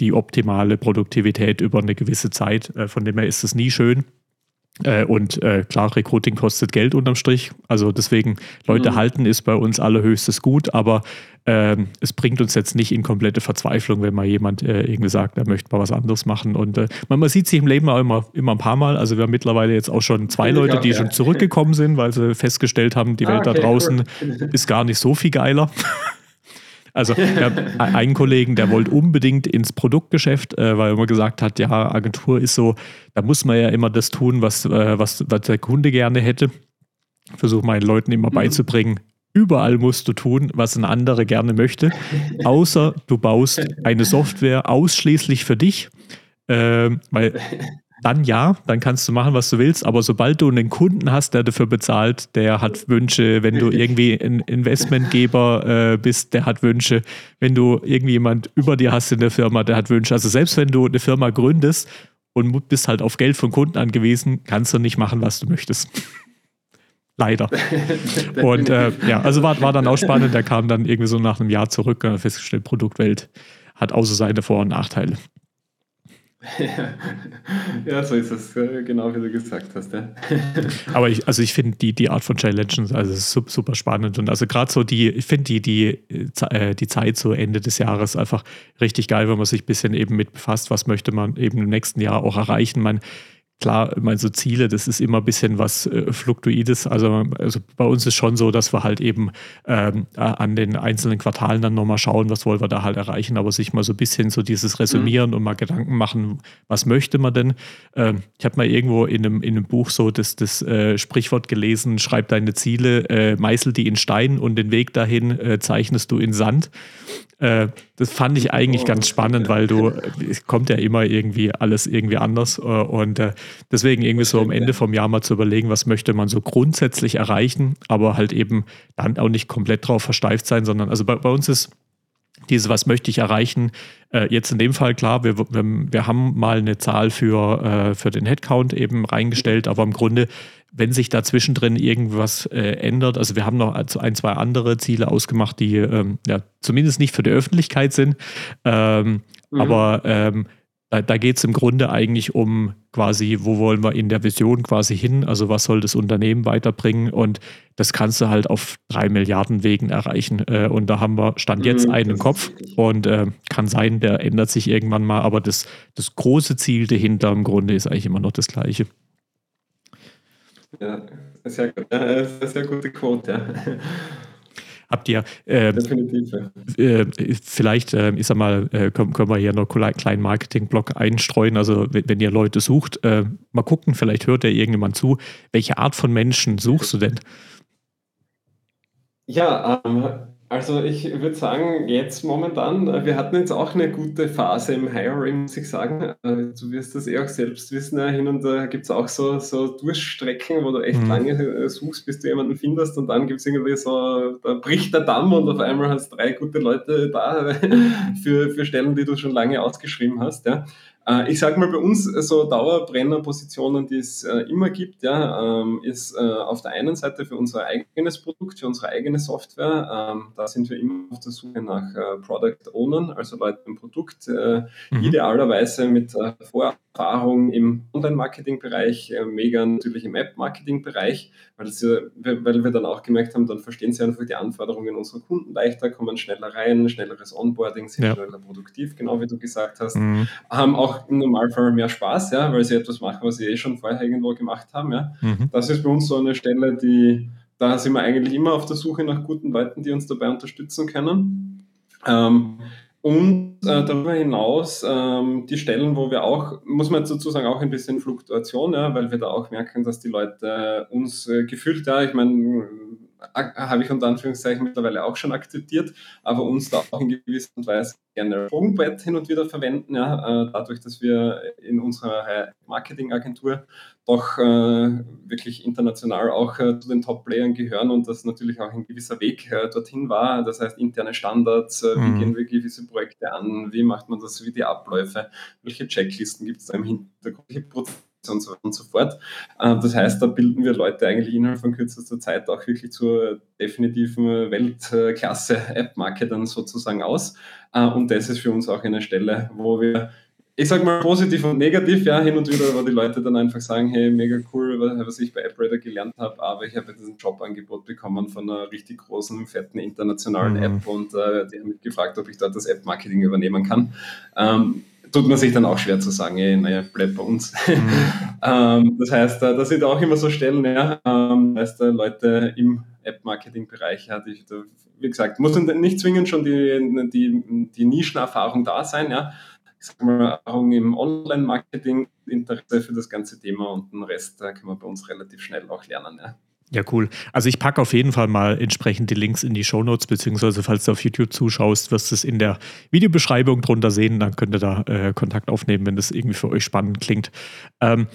die optimale Produktivität über eine gewisse Zeit. Äh, von dem her ist es nie schön. Äh, und äh, klar, Recruiting kostet Geld unterm Strich. Also deswegen, Leute mhm. halten ist bei uns allerhöchstes Gut, aber ähm, es bringt uns jetzt nicht in komplette Verzweiflung, wenn mal jemand äh, irgendwie sagt, er möchte mal was anderes machen. Und äh, man, man, sieht sich im Leben auch immer, immer ein paar Mal. Also wir haben mittlerweile jetzt auch schon zwei Leute, die schon zurückgekommen sind, weil sie festgestellt haben, die ah, Welt okay, da draußen cool. ist gar nicht so viel geiler. Also wir haben einen Kollegen, der wollte unbedingt ins Produktgeschäft, äh, weil er immer gesagt hat, ja, Agentur ist so, da muss man ja immer das tun, was, äh, was, was der Kunde gerne hätte. Versuche meinen Leuten immer mhm. beizubringen, Überall musst du tun, was ein anderer gerne möchte, außer du baust eine Software ausschließlich für dich, äh, weil dann ja, dann kannst du machen, was du willst, aber sobald du einen Kunden hast, der dafür bezahlt, der hat Wünsche, wenn du irgendwie ein Investmentgeber äh, bist, der hat Wünsche, wenn du irgendwie jemand über dir hast in der Firma, der hat Wünsche. Also selbst wenn du eine Firma gründest und bist halt auf Geld von Kunden angewiesen, kannst du nicht machen, was du möchtest. Leider. und äh, ja, also war, war dann auch spannend. Der kam dann irgendwie so nach einem Jahr zurück und hat festgestellt, Produktwelt hat außer seine Vor- und Nachteile. ja, so ist es, genau wie du gesagt hast. Ja. Aber ich, also ich finde die, die Art von Challenges, also super spannend und also gerade so die, ich finde die, die, äh, die Zeit so Ende des Jahres einfach richtig geil, wenn man sich ein bisschen eben mit befasst, was möchte man eben im nächsten Jahr auch erreichen. Man Klar, meine so Ziele, das ist immer ein bisschen was äh, Fluktuides. Also, also bei uns ist schon so, dass wir halt eben ähm, an den einzelnen Quartalen dann nochmal schauen, was wollen wir da halt erreichen, aber sich mal so ein bisschen so dieses Resümieren mhm. und mal Gedanken machen, was möchte man denn. Ähm, ich habe mal irgendwo in einem, in einem Buch so das, das äh, Sprichwort gelesen, schreib deine Ziele, äh, meißel die in Stein und den Weg dahin äh, zeichnest du in Sand. Äh, das fand ich eigentlich ganz spannend, weil du, es kommt ja immer irgendwie alles irgendwie anders. Äh, und äh, deswegen irgendwie so am Ende vom Jahr mal zu überlegen, was möchte man so grundsätzlich erreichen, aber halt eben dann auch nicht komplett drauf versteift sein, sondern also bei, bei uns ist dieses, was möchte ich erreichen, äh, jetzt in dem Fall klar, wir, wir, wir haben mal eine Zahl für, äh, für den Headcount eben reingestellt, aber im Grunde wenn sich da zwischendrin irgendwas äh, ändert, also wir haben noch ein, zwei andere Ziele ausgemacht, die ähm, ja zumindest nicht für die Öffentlichkeit sind, ähm, mhm. aber ähm, da, da geht es im Grunde eigentlich um quasi, wo wollen wir in der Vision quasi hin, also was soll das Unternehmen weiterbringen und das kannst du halt auf drei Milliarden Wegen erreichen äh, und da haben wir Stand jetzt mhm, einen im Kopf und äh, kann sein, der ändert sich irgendwann mal, aber das, das große Ziel dahinter im Grunde ist eigentlich immer noch das gleiche. Ja, sehr, äh, sehr, sehr gute Quote. Ja. Habt ihr, äh, äh, vielleicht, äh, ich sag mal, äh, können, können wir hier noch einen kleinen Marketing-Blog einstreuen. Also, wenn, wenn ihr Leute sucht, äh, mal gucken, vielleicht hört ja irgendjemand zu. Welche Art von Menschen suchst du denn? Ja, ähm, also ich würde sagen, jetzt momentan, äh, wir hatten jetzt auch eine gute Phase im Hiring, muss ich sagen. Äh, du wirst das eh auch selbst wissen, hin und da gibt es auch so, so Durchstrecken, wo du echt mhm. lange äh, suchst, bis du jemanden findest und dann gibt es irgendwie so, da bricht der Damm und auf einmal hast du drei gute Leute da für, für Stellen, die du schon lange ausgeschrieben hast. Ja. Äh, ich sage mal, bei uns so Dauerbrennerpositionen, die es äh, immer gibt, ja, ähm, ist äh, auf der einen Seite für unser eigenes Produkt, für unsere eigene Software. Ähm, da sind wir immer auf der Suche nach Product Ownern, also Leute im Produkt, mhm. idealerweise mit Vorerfahrung im Online-Marketing-Bereich, mega natürlich im App-Marketing-Bereich, weil, weil wir dann auch gemerkt haben, dann verstehen sie einfach die Anforderungen unserer Kunden leichter, kommen schneller rein, schnelleres Onboarding, sind ja. schneller produktiv, genau wie du gesagt hast. Mhm. Haben auch auch im Normalfall mehr Spaß, ja, weil sie etwas machen, was sie eh schon vorher irgendwo gemacht haben. Ja. Mhm. Das ist bei uns so eine Stelle, die, da sind wir eigentlich immer auf der Suche nach guten Leuten, die uns dabei unterstützen können. Ähm, und äh, darüber hinaus ähm, die Stellen, wo wir auch, muss man sozusagen auch ein bisschen Fluktuation, ja, weil wir da auch merken, dass die Leute uns äh, gefühlt, ja, ich meine, habe ich unter Anführungszeichen mittlerweile auch schon akzeptiert, aber uns da auch in gewisser Weise gerne Sprungbrett hin und wieder verwenden, ja, äh, dadurch, dass wir in unserer Marketingagentur doch äh, wirklich international auch äh, zu den Top-Playern gehören und das natürlich auch ein gewisser Weg äh, dorthin war. Das heißt, interne Standards, äh, wie mhm. gehen wir gewisse Projekte an, wie macht man das, wie die Abläufe, welche Checklisten gibt es da im Hintergrund, welche Prozesse und so, und so fort. Äh, das heißt, da bilden wir Leute eigentlich innerhalb von kürzester Zeit auch wirklich zur definitiven Weltklasse-App-Marketern sozusagen aus. Äh, und das ist für uns auch eine Stelle, wo wir ich sag mal positiv und negativ, ja, hin und wieder, wo die Leute dann einfach sagen, hey, mega cool, was ich bei AppRadar gelernt habe, aber ich habe diesen Jobangebot bekommen von einer richtig großen, fetten internationalen mhm. App und äh, die haben mich gefragt, ob ich dort das App-Marketing übernehmen kann. Ähm, tut man sich dann auch schwer zu sagen, ey, naja, bleib bei uns. Mhm. ähm, das heißt, äh, da sind auch immer so Stellen, ja, ähm, heißt, äh, Leute im App-Marketing-Bereich, die, wie gesagt, muss nicht zwingend schon die, die, die Nischenerfahrung da sein, ja. Ich sag mal, Erfahrung im Online-Marketing, Interesse für das ganze Thema und den Rest äh, kann man bei uns relativ schnell auch lernen, ja. Ja, cool. Also ich packe auf jeden Fall mal entsprechend die Links in die Shownotes, beziehungsweise falls du auf YouTube zuschaust, wirst du es in der Videobeschreibung drunter sehen. Dann könnt ihr da äh, Kontakt aufnehmen, wenn das irgendwie für euch spannend klingt. Ähm,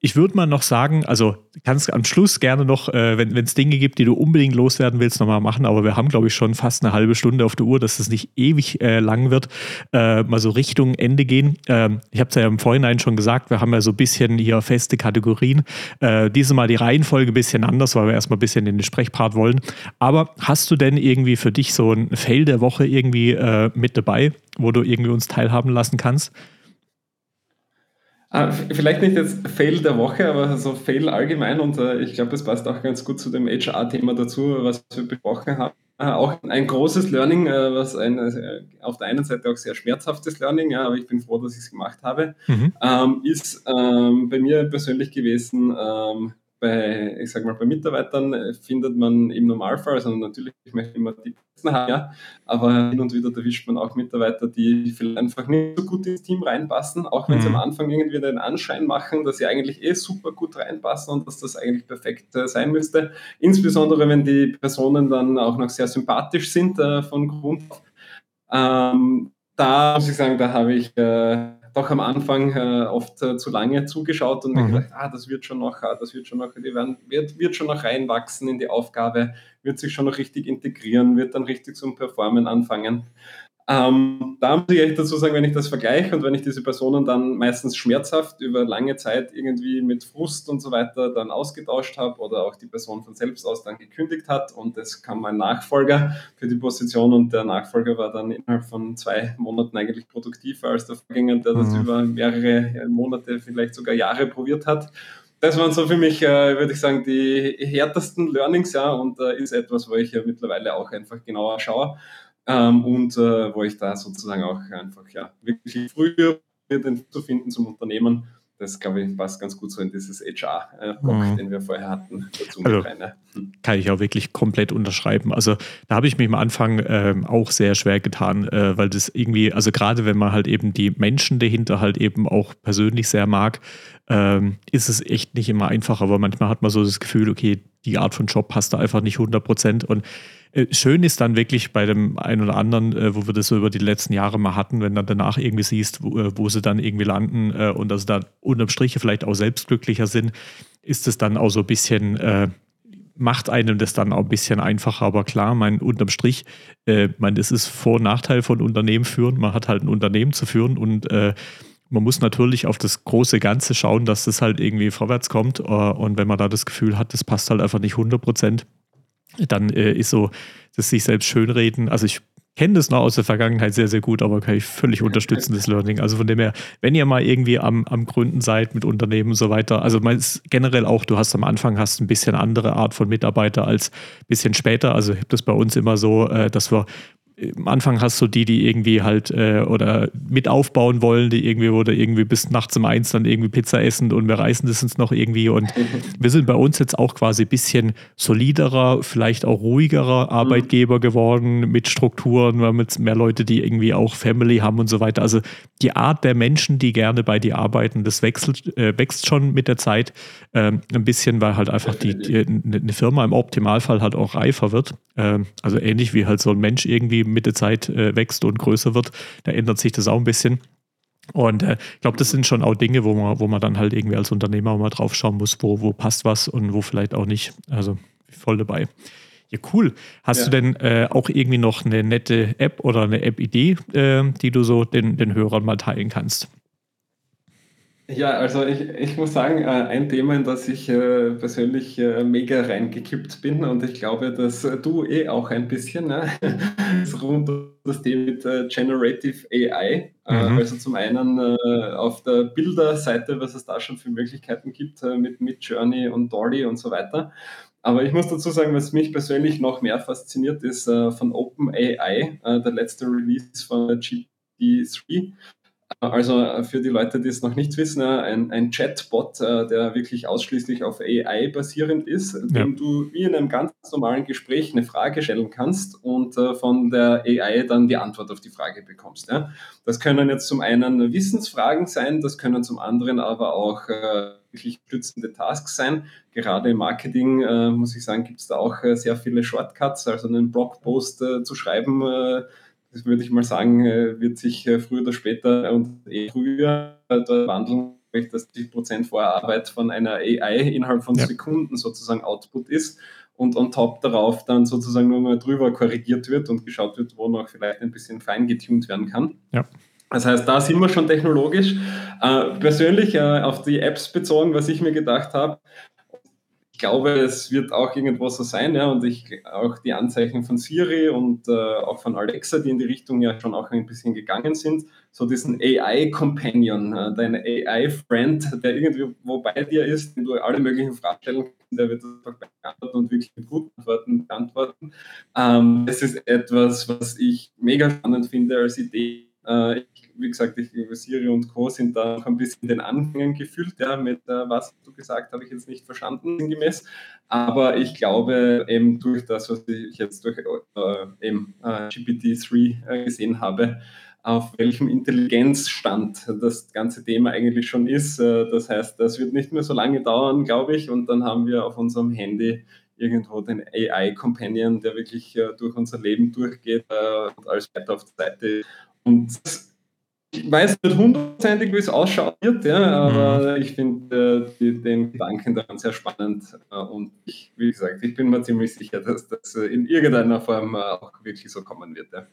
ich würde mal noch sagen, also kannst am Schluss gerne noch, äh, wenn es Dinge gibt, die du unbedingt loswerden willst, nochmal machen, aber wir haben, glaube ich, schon fast eine halbe Stunde auf der Uhr, dass es nicht ewig äh, lang wird, äh, mal so Richtung Ende gehen. Ähm, ich habe es ja im Vorhinein schon gesagt, wir haben ja so ein bisschen hier feste Kategorien. Äh, dieses Mal die Reihenfolge ein bisschen anders, weil wir erstmal ein bisschen in den Sprechpart wollen. Aber hast du denn irgendwie für dich so ein Fail der Woche irgendwie äh, mit dabei, wo du irgendwie uns teilhaben lassen kannst? Ah, vielleicht nicht jetzt Fail der Woche, aber so Fail allgemein und äh, ich glaube, es passt auch ganz gut zu dem HR-Thema dazu, was wir besprochen haben. Äh, auch ein großes Learning, äh, was ein, äh, auf der einen Seite auch sehr schmerzhaftes Learning, ja, aber ich bin froh, dass ich es gemacht habe, mhm. ähm, ist ähm, bei mir persönlich gewesen, ähm, bei, ich sag mal, bei Mitarbeitern äh, findet man im Normalfall, also natürlich, ich möchte immer die Besten haben, ja, aber hin und wieder erwischt man auch Mitarbeiter, die vielleicht einfach nicht so gut ins Team reinpassen, auch wenn sie am mhm. Anfang irgendwie den Anschein machen, dass sie eigentlich eh super gut reinpassen und dass das eigentlich perfekt äh, sein müsste. Insbesondere, wenn die Personen dann auch noch sehr sympathisch sind äh, von Grund auf. Ähm, da muss ich sagen, da habe ich äh, doch am Anfang äh, oft äh, zu lange zugeschaut und mhm. mir gedacht, ah, das wird schon noch, ah, das wird schon noch, die werden, wird, wird schon noch reinwachsen in die Aufgabe, wird sich schon noch richtig integrieren, wird dann richtig zum Performen anfangen. Ähm, da muss ich echt dazu sagen, wenn ich das vergleiche und wenn ich diese Personen dann meistens schmerzhaft über lange Zeit irgendwie mit Frust und so weiter dann ausgetauscht habe oder auch die Person von selbst aus dann gekündigt hat und es kam mein Nachfolger für die Position und der Nachfolger war dann innerhalb von zwei Monaten eigentlich produktiver als der Vorgänger, der das mhm. über mehrere Monate, vielleicht sogar Jahre probiert hat das waren so für mich, äh, würde ich sagen, die härtesten Learnings, ja, und äh, ist etwas, wo ich ja mittlerweile auch einfach genauer schaue ähm, und äh, wo ich da sozusagen auch einfach ja, wirklich früher zu finden zum Unternehmen. Das, glaube ich, passt ganz gut so in dieses HR-Block, mhm. den wir vorher hatten. Dazu also, rein, hm. Kann ich auch wirklich komplett unterschreiben. Also da habe ich mich am Anfang ähm, auch sehr schwer getan, äh, weil das irgendwie, also gerade wenn man halt eben die Menschen dahinter halt eben auch persönlich sehr mag, ähm, ist es echt nicht immer einfach. Aber manchmal hat man so das Gefühl, okay, die Art von Job passt da einfach nicht 100 Prozent. Und äh, schön ist dann wirklich bei dem einen oder anderen, äh, wo wir das so über die letzten Jahre mal hatten, wenn du danach irgendwie siehst, wo, äh, wo sie dann irgendwie landen und dass sie dann unterm Strich vielleicht auch selbst glücklicher sind, ist es dann auch so ein bisschen, macht einem das dann auch ein bisschen einfacher. Aber klar, mein unterm Strich, mein, das ist Vor- und Nachteil von Unternehmen führen. Man hat halt ein Unternehmen zu führen und äh, man muss natürlich auf das große Ganze schauen, dass das halt irgendwie vorwärts kommt. Äh, und wenn man da das Gefühl hat, das passt halt einfach nicht 100 Prozent, dann äh, ist so das sich selbst schönreden. Also ich kenne das noch aus der Vergangenheit sehr, sehr gut, aber kann ich völlig unterstützen, das Learning. Also von dem her, wenn ihr mal irgendwie am, am Gründen seid mit Unternehmen und so weiter, also man ist generell auch, du hast am Anfang hast ein bisschen andere Art von Mitarbeiter als ein bisschen später. Also ich habe das bei uns immer so, äh, dass wir am Anfang hast du die, die irgendwie halt äh, oder mit aufbauen wollen, die irgendwie oder irgendwie bis nachts um eins dann irgendwie Pizza essen und wir reißen das uns noch irgendwie und wir sind bei uns jetzt auch quasi ein bisschen soliderer, vielleicht auch ruhigerer Arbeitgeber geworden mit Strukturen, wir haben jetzt mehr Leute, die irgendwie auch Family haben und so weiter. Also die Art der Menschen, die gerne bei dir arbeiten, das wechselt, äh, wächst schon mit der Zeit ähm, ein bisschen, weil halt einfach die, die, eine Firma im Optimalfall halt auch reifer wird. Ähm, also ähnlich wie halt so ein Mensch irgendwie mit der Zeit äh, wächst und größer wird, da ändert sich das auch ein bisschen. Und äh, ich glaube, das sind schon auch Dinge, wo man, wo man dann halt irgendwie als Unternehmer mal drauf schauen muss, wo, wo passt was und wo vielleicht auch nicht. Also voll dabei. Ja, cool. Hast ja. du denn äh, auch irgendwie noch eine nette App oder eine App-Idee, äh, die du so den, den Hörern mal teilen kannst? Ja, also ich, ich muss sagen, äh, ein Thema, in das ich äh, persönlich äh, mega reingekippt bin und ich glaube, dass du eh auch ein bisschen, ne? ist rund um das Thema mit Generative AI. Mhm. Also zum einen auf der Bilderseite, was es da schon für Möglichkeiten gibt mit, mit Journey und Dolly und so weiter. Aber ich muss dazu sagen, was mich persönlich noch mehr fasziniert, ist von OpenAI, der letzte Release von GPT-3 also äh, für die Leute, die es noch nicht wissen, äh, ein, ein Chatbot, äh, der wirklich ausschließlich auf AI basierend ist, ja. dem du wie in einem ganz normalen Gespräch eine Frage stellen kannst und von der AI dann die Antwort auf die Frage bekommst. Das können jetzt zum einen Wissensfragen sein, das können zum anderen aber auch wirklich stützende Tasks sein. Gerade im Marketing, muss ich sagen, gibt es da auch sehr viele Shortcuts, also einen Blogpost zu schreiben das würde ich mal sagen, äh, wird sich äh, früher oder später und eh früher dort wandeln, dass die Prozent Vorarbeit von einer AI innerhalb von ja. Sekunden sozusagen Output ist und on top darauf dann sozusagen nur mal drüber korrigiert wird und geschaut wird, wo noch vielleicht ein bisschen fein getuned werden kann. Ja. Das heißt, da sind wir schon technologisch. Äh, persönlich äh, auf die Apps bezogen, was ich mir gedacht habe, glaube, es wird auch irgendwo so sein, ja, und ich auch die Anzeichen von Siri und äh, auch von Alexa, die in die Richtung ja schon auch ein bisschen gegangen sind, so diesen AI-Companion, äh, dein AI-Friend, der irgendwo bei dir ist, den du alle möglichen Fragen stellen kannst, der wird das beantworten und wirklich mit guten Antworten beantworten. Ähm, das ist etwas, was ich mega spannend finde als Idee. Äh, ich wie gesagt, ich, Siri und Co. sind da noch ein bisschen den Anfängen gefühlt. Ja, mit äh, was du gesagt habe ich jetzt nicht verstanden, sinngemäß. Aber ich glaube, eben durch das, was ich jetzt durch äh, äh, GPT-3 äh, gesehen habe, auf welchem Intelligenzstand das ganze Thema eigentlich schon ist. Äh, das heißt, das wird nicht mehr so lange dauern, glaube ich. Und dann haben wir auf unserem Handy irgendwo den AI-Companion, der wirklich äh, durch unser Leben durchgeht äh, und als weiter auf Seite. Und ich weiß nicht hundertprozentig, wie es ausschaut wird, ja, aber mhm. ich finde äh, den Gedanken daran sehr spannend äh, und ich, wie gesagt, ich bin mir ziemlich sicher, dass das äh, in irgendeiner Form äh, auch wirklich so kommen wird. Ja.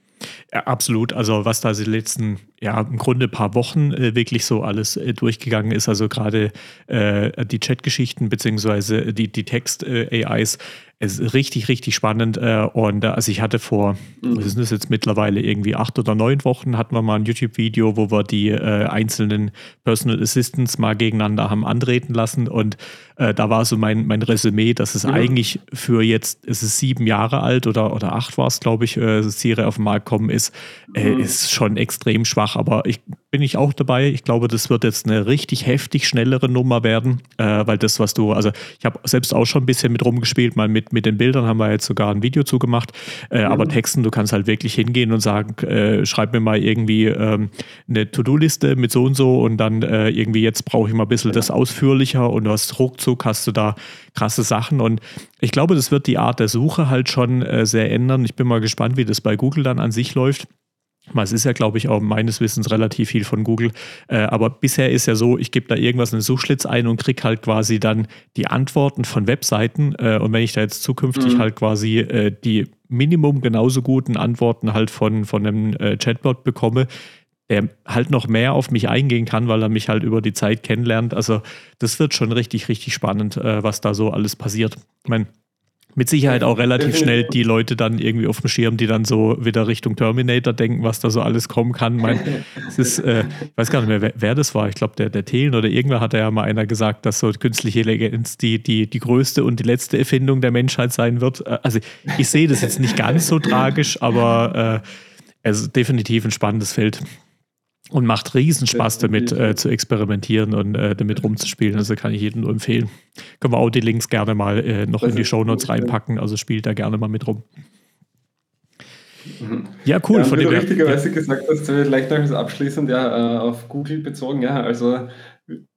Ja, absolut. Also was da die letzten, ja, im Grunde ein paar Wochen äh, wirklich so alles äh, durchgegangen ist, also gerade die Chat-Geschichten beziehungsweise die, die Text-AIs, es ist richtig, richtig spannend. Äh, und äh, also ich hatte vor, mhm. was ist das jetzt mittlerweile, irgendwie acht oder neun Wochen, hatten wir mal ein YouTube-Video, wo wir die äh, einzelnen Personal Assistants mal gegeneinander haben antreten lassen. Und äh, da war so mein, mein Resümee, dass es mhm. eigentlich für jetzt, es ist sieben Jahre alt oder, oder acht war es, glaube ich, äh, Serie auf den Markt kommen ist, äh, mhm. ist schon extrem schwach. Aber ich bin ich auch dabei. Ich glaube, das wird jetzt eine richtig heftig schnellere Nummer werden, äh, weil das, was du, also ich habe selbst auch schon ein bisschen mit rumgespielt, mal mit, mit den Bildern haben wir jetzt sogar ein Video zugemacht. Äh, mhm. Aber Texten, du kannst halt wirklich hingehen und sagen, äh, schreib mir mal irgendwie ähm, eine To-Do-Liste mit so und so und dann äh, irgendwie jetzt brauche ich mal ein bisschen das ausführlicher und du hast ruckzuck hast du da krasse Sachen und ich glaube, das wird die Art der Suche halt schon äh, sehr ändern. Ich bin mal gespannt, wie das bei Google dann an sich läuft. Es ist ja, glaube ich, auch meines Wissens relativ viel von Google. Äh, aber bisher ist ja so, ich gebe da irgendwas in den Suchschlitz ein und kriege halt quasi dann die Antworten von Webseiten. Äh, und wenn ich da jetzt zukünftig mhm. halt quasi äh, die Minimum genauso guten Antworten halt von, von einem äh, Chatbot bekomme, der halt noch mehr auf mich eingehen kann, weil er mich halt über die Zeit kennenlernt. Also das wird schon richtig, richtig spannend, äh, was da so alles passiert. Ich meine, mit Sicherheit auch relativ schnell die Leute dann irgendwie auf dem Schirm, die dann so wieder Richtung Terminator denken, was da so alles kommen kann. Mein, es ist, äh, ich weiß gar nicht mehr, wer, wer das war. Ich glaube, der, der Thelen oder irgendwer hat ja mal einer gesagt, dass so künstliche Intelligenz die, die, die größte und die letzte Erfindung der Menschheit sein wird. Äh, also ich sehe das jetzt nicht ganz so tragisch, aber äh, es ist definitiv ein spannendes Feld und macht riesen Spaß damit äh, zu experimentieren und äh, damit rumzuspielen. Also kann ich jedem nur empfehlen. Können wir auch die Links gerne mal äh, noch das in die Shownotes reinpacken. Also spielt da gerne mal mit rum. Mhm. Ja, cool. Ja, von wie du richtigerweise ja. gesagt hast, vielleicht noch abschließend ja, äh, auf Google bezogen. Ja, also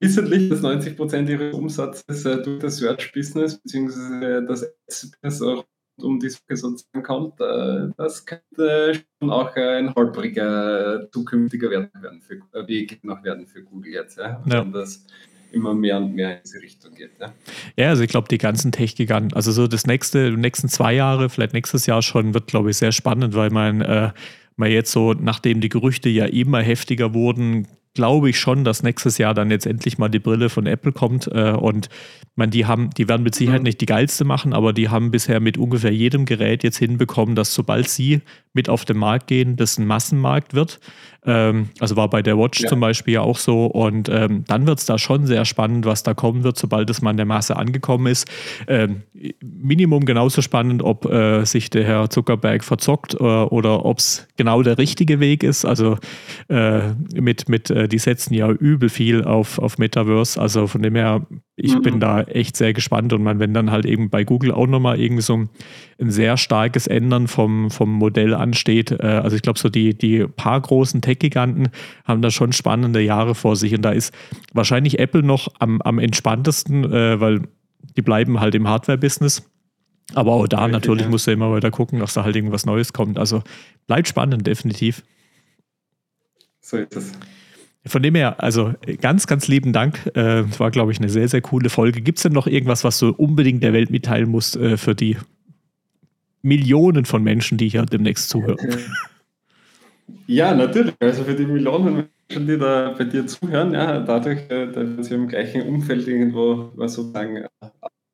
wissentlich, dass 90 Prozent ihres Umsatzes äh, durch das Search-Business bzw. das Ads-Business auch um die Suche sozusagen kommt, äh, das könnte schon auch ein holpriger zukünftiger Weg werden für, äh, Weg noch werden für Google jetzt. Ja? ja. Wenn das immer mehr und mehr in diese Richtung geht. Ja, ja also ich glaube, die ganzen Tech-Giganten, also so das nächste, die nächsten zwei Jahre, vielleicht nächstes Jahr schon, wird, glaube ich, sehr spannend, weil man, äh, man jetzt so, nachdem die Gerüchte ja immer heftiger wurden, glaube ich schon, dass nächstes Jahr dann jetzt endlich mal die Brille von Apple kommt. Äh, und man, die haben, die werden mit Sicherheit mhm. nicht die geilste machen, aber die haben bisher mit ungefähr jedem Gerät jetzt hinbekommen, dass sobald sie mit auf den Markt gehen, das ein Massenmarkt wird. Ähm, also war bei der Watch ja. zum Beispiel ja auch so. Und ähm, dann wird es da schon sehr spannend, was da kommen wird, sobald es mal in der Masse angekommen ist. Ähm, Minimum genauso spannend, ob äh, sich der Herr Zuckerberg verzockt äh, oder ob es genau der richtige Weg ist. Also äh, mit, mit äh, die setzen ja übel viel auf, auf Metaverse. Also von dem her, ich mhm. bin da echt sehr gespannt. Und man, wenn dann halt eben bei Google auch nochmal irgendwie so ein, ein sehr starkes Ändern vom, vom Modell ansteht. Äh, also ich glaube, so die, die paar großen Tech Tech-Giganten haben da schon spannende Jahre vor sich. Und da ist wahrscheinlich Apple noch am, am entspanntesten, äh, weil die bleiben halt im Hardware-Business. Aber auch da natürlich ja. musst du immer weiter gucken, dass da halt irgendwas Neues kommt. Also bleibt spannend, definitiv. So ist es. Von dem her, also ganz, ganz lieben Dank. Äh, war, glaube ich, eine sehr, sehr coole Folge. Gibt es denn noch irgendwas, was du unbedingt der Welt mitteilen musst äh, für die Millionen von Menschen, die hier demnächst zuhören? Ja, natürlich. Also für die Millionen Menschen, die da bei dir zuhören, ja, dadurch, äh, dass wir im gleichen Umfeld irgendwo was sozusagen äh,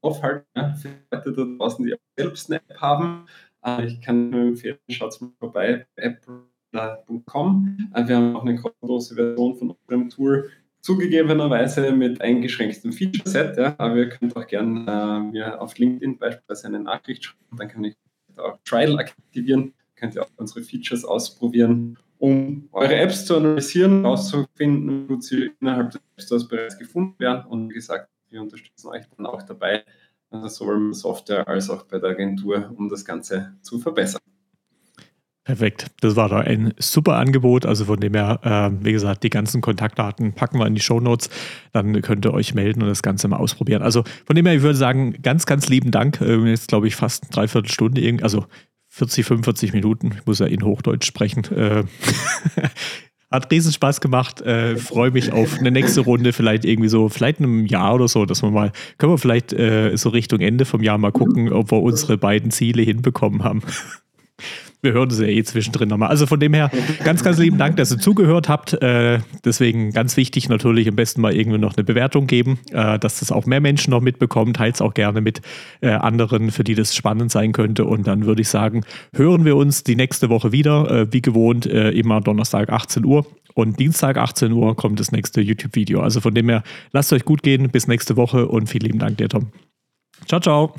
aufhalten, ja, für Leute da draußen, die auch selbst eine App haben. Äh, ich kann nur empfehlen, schaut mal vorbei, apple.com. Wir haben auch eine kostenlose Version von unserem Tool zugegebenerweise mit eingeschränktem Feature-Set, ja, aber ihr könnt auch gerne äh, mir auf LinkedIn beispielsweise eine Nachricht schreiben, dann kann ich auch Trial aktivieren könnt ihr auch unsere Features ausprobieren, um eure Apps zu analysieren, herauszufinden, wo sie innerhalb des App Stores bereits gefunden werden. Und wie gesagt, wir unterstützen euch dann auch dabei, also sowohl mit Software als auch bei der Agentur, um das Ganze zu verbessern. Perfekt. Das war da ein super Angebot. Also von dem her, äh, wie gesagt, die ganzen Kontaktdaten packen wir in die Show Notes. Dann könnt ihr euch melden und das Ganze mal ausprobieren. Also von dem her, ich würde sagen, ganz, ganz lieben Dank. Äh, jetzt glaube ich fast eine Dreiviertelstunde, also 40, 45 Minuten. Ich muss ja in Hochdeutsch sprechen. Äh, hat riesen Spaß gemacht. Äh, Freue mich auf eine nächste Runde, vielleicht irgendwie so, vielleicht in einem Jahr oder so, dass wir mal, können wir vielleicht äh, so Richtung Ende vom Jahr mal gucken, ob wir unsere beiden Ziele hinbekommen haben. Wir hören sie ja eh zwischendrin nochmal. Also von dem her, ganz, ganz lieben Dank, dass ihr zugehört habt. Äh, deswegen ganz wichtig natürlich am besten mal irgendwie noch eine Bewertung geben, äh, dass das auch mehr Menschen noch mitbekommen. Teilt es auch gerne mit äh, anderen, für die das spannend sein könnte. Und dann würde ich sagen, hören wir uns die nächste Woche wieder. Äh, wie gewohnt, äh, immer Donnerstag 18 Uhr. Und Dienstag 18 Uhr kommt das nächste YouTube-Video. Also von dem her, lasst euch gut gehen. Bis nächste Woche und vielen lieben Dank dir, Tom. Ciao, ciao.